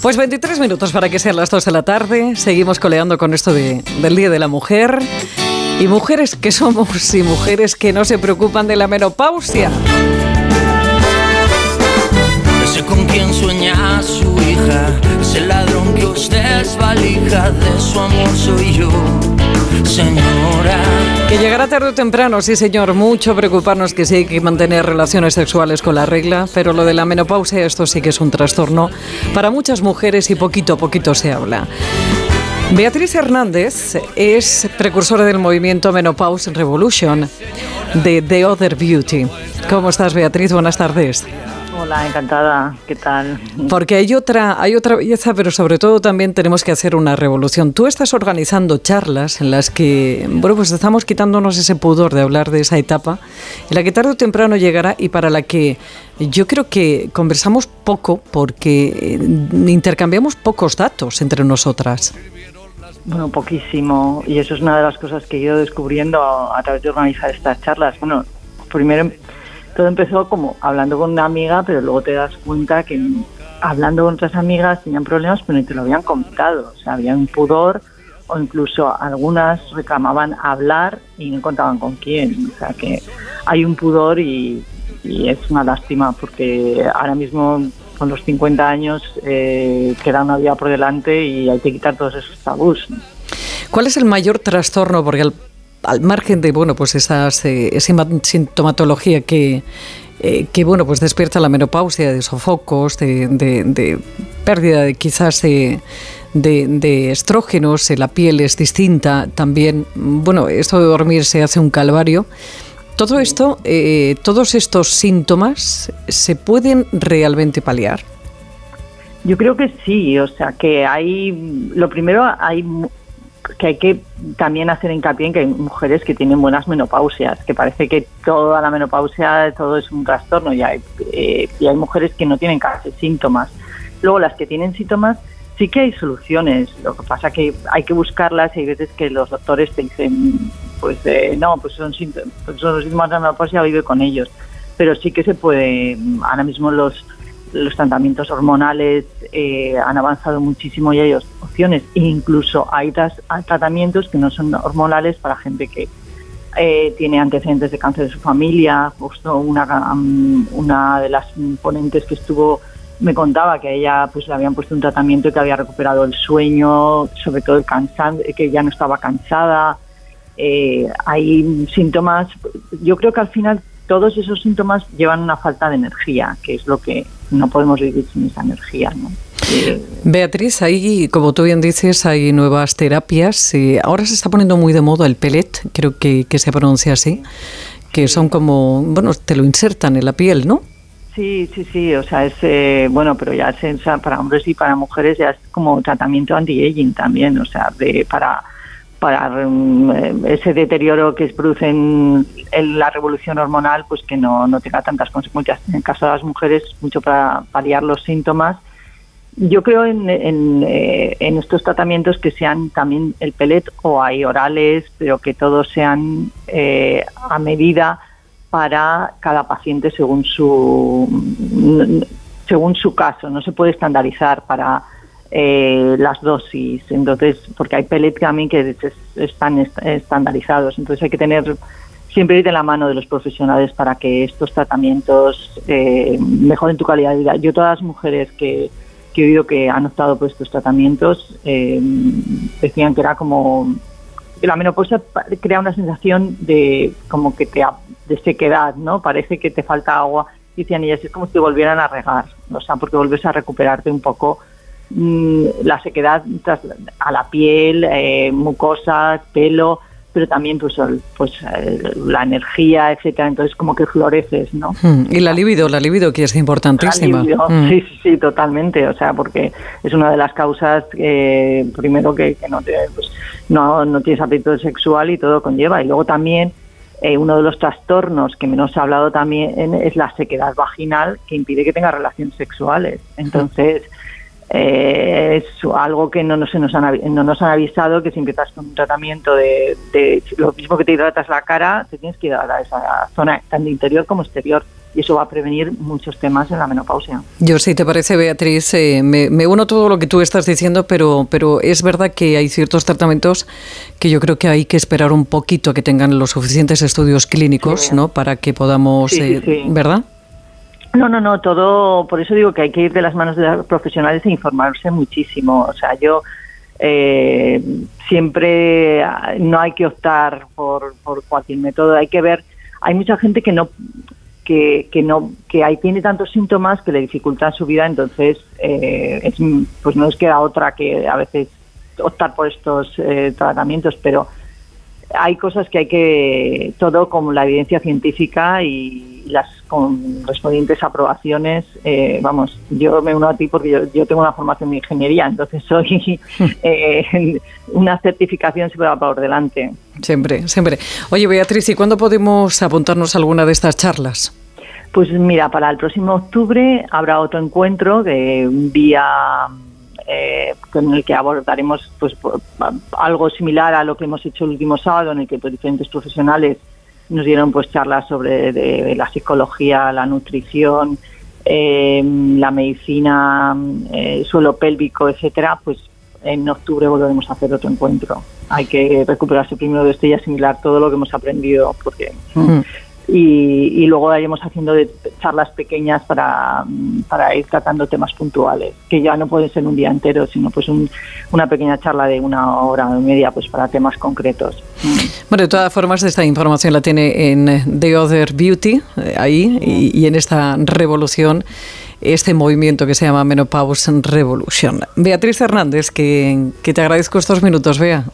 Pues 23 minutos para que sean las 2 de la tarde. Seguimos coleando con esto de, del Día de la Mujer. Y mujeres que somos y mujeres que no se preocupan de la menopausia. Ese con quien sueña su hija, ese ladrón que usted es valija, de su amor soy yo, señora. Que llegará tarde o temprano, sí señor, mucho preocuparnos que sí hay que mantener relaciones sexuales con la regla, pero lo de la menopausia, esto sí que es un trastorno para muchas mujeres y poquito a poquito se habla. Beatriz Hernández es precursora del movimiento Menopause Revolution de The Other Beauty. ¿Cómo estás, Beatriz? Buenas tardes. Hola, encantada. ¿Qué tal? Porque hay otra, hay otra belleza, pero sobre todo también tenemos que hacer una revolución. Tú estás organizando charlas en las que, bueno, pues estamos quitándonos ese pudor de hablar de esa etapa, en la que tarde o temprano llegará y para la que yo creo que conversamos poco porque eh, intercambiamos pocos datos entre nosotras. Bueno, poquísimo. Y eso es una de las cosas que he ido descubriendo a, través de organizar estas charlas. Bueno, primero todo empezó como hablando con una amiga, pero luego te das cuenta que hablando con otras amigas tenían problemas, pero ni te lo habían contado. O sea, había un pudor o incluso algunas reclamaban hablar y no contaban con quién. O sea, que hay un pudor y, es una lástima porque ahora mismo con los 50 años eh, queda una vida por delante y hay que quitar todos esos tabús. ¿Cuál es el mayor trastorno? Margen de bueno, pues esas, eh, esa sintomatología que, eh, que bueno, pues despierta la menopausia, de sofocos, de, pérdida de quizás de, de, estrógenos, la piel es distinta, también, bueno, esto de dormir se hace un calvario. Todo esto, eh, todos estos síntomas, ¿se pueden realmente paliar? Yo creo que sí, o sea, que hay, lo primero, hay que hay que también hacer hincapié en que hay mujeres que tienen buenas menopausias, que parece que toda la menopausia, todo es un trastorno y hay, eh, y hay mujeres que no tienen casi síntomas. Luego las que tienen síntomas sí que hay soluciones, lo que pasa que hay que buscarlas y hay veces que los doctores te dicen, pues eh, no, pues son, pues son los síntomas de la menopausia, vive con ellos. Pero sí que se puede, ahora mismo los, los tratamientos hormonales eh, han avanzado muchísimo y hay opciones. E incluso hay, tratamientos que no son hormonales para gente que eh, tiene antecedentes de cáncer de su familia. Justo una, una de las ponentes que estuvo me contaba que a ella pues le habían puesto un tratamiento que había recuperado el sueño, sobre todo el cansancio, que ya no estaba cansada. Eh, hay síntomas, yo creo que al final todos esos síntomas llevan una falta de energía, que es lo que no podemos vivir sin esa energía. ¿no? Eh, Beatriz, ahí, como tú bien dices, hay nuevas terapias. ahora se está poniendo muy de moda el pellet, creo que, que se pronuncia así, que son como, bueno, te lo insertan en la piel, ¿no? Sí, sí, sí, o sea, es, eh, bueno, pero ya es, para hombres y para mujeres ya es como tratamiento anti-aging también, o sea, de, para, para mm, eh, ese deterioro que produce en, la revolución hormonal, pues que no, no tenga tantas consecuencias. En el caso de las mujeres, mucho para paliar los síntomas. Yo creo en, en, eh, en estos tratamientos que sean también el pellet o hay orales, pero que todos sean a medida para cada paciente según su según su caso. No se puede estandarizar para eh, las dosis. Entonces, porque hay pellets también que están estandarizados. Entonces hay que tener siempre ir de la mano de los profesionales para que estos tratamientos eh, mejoren tu calidad de vida. Yo todas las mujeres que, que he oído que han optado por estos tratamientos eh, decían que era como la menopausia crea una sensación de como que te de sequedad, ¿no? Parece que te falta agua. Dicen ellas, es como si te volvieran a regar, o sea, porque vuelves a recuperarte un poco la sequedad a la piel, eh, mucosas, pelo, pero también pues, pues eh, la energía, etcétera. Entonces como que floreces, ¿no? Hmm, y la libido, la libido que es importantísima. Hmm. Sí, sí, sí, totalmente. O sea, porque es una de las causas eh, primero que, no te, pues, no, no tienes apetito sexual y todo conlleva. Y luego también eh, uno de los trastornos que menos ha hablado también es la sequedad vaginal que impide que tenga relaciones sexuales. Entonces, eh, es algo que no nos, nos han, no nos han avisado que si empiezas con un tratamiento de, lo mismo que te hidratas la cara, te tienes que ir a esa zona, tanto interior como exterior. y eso va a prevenir muchos temas en la menopausia. Yo, si te parece, Beatriz, eh, me, uno todo lo que tú estás diciendo, pero, pero es verdad que hay ciertos tratamientos que yo creo que hay que esperar un poquito a que tengan los suficientes estudios clínicos, ¿no? Para que podamos, eh, ¿verdad? No, no, no, todo, por eso digo que hay que ir de las manos de los profesionales e informarse muchísimo. O sea, yo eh, siempre no hay que optar por, por cualquier método, hay que ver, hay mucha gente que no que, que no que ahí tiene tantos síntomas que le dificultan su vida, entonces eh, es, pues no es queda otra que a veces optar por estos eh, tratamientos, pero hay cosas que hay que, todo como la evidencia científica y las correspondientes aprobaciones, eh, vamos, yo me uno a ti porque yo, tengo una formación de ingeniería, entonces soy eh, una certificación siempre va por delante. Siempre, siempre. Oye, Beatriz, ¿y cuándo podemos apuntarnos a alguna de estas charlas? Pues mira, para el próximo octubre habrá otro encuentro de un día eh, con el que abordaremos pues algo similar a lo que hemos hecho el último sábado, en el que pues, diferentes profesionales nos dieron pues charlas sobre la psicología, la nutrición, eh, la medicina, eh, suelo pélvico, etcétera, pues en octubre volveremos a hacer otro encuentro. Hay que recuperarse primero de este y asimilar todo lo que hemos aprendido, porque mm y, luego iremos haciendo de charlas pequeñas para, para, ir tratando temas puntuales, que ya no pueden ser un día entero, sino pues una pequeña charla de una hora y media pues para temas concretos. Bueno, de todas formas, esta información la tiene en The Other Beauty, eh, ahí, y, en esta revolución este movimiento que se llama Menopause Revolution. Beatriz Hernández, que, que te agradezco estos minutos, Bea.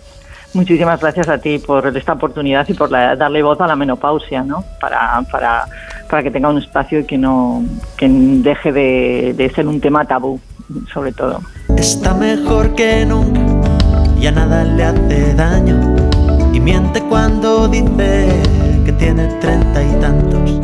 Muchísimas gracias a ti por esta oportunidad y por darle voz a la menopausia, ¿no? Para, para, para que tenga un espacio y que no que deje de, de ser un tema tabú, sobre todo. Está mejor que nunca, ya nada le hace daño y miente cuando dice que tiene treinta y tantos.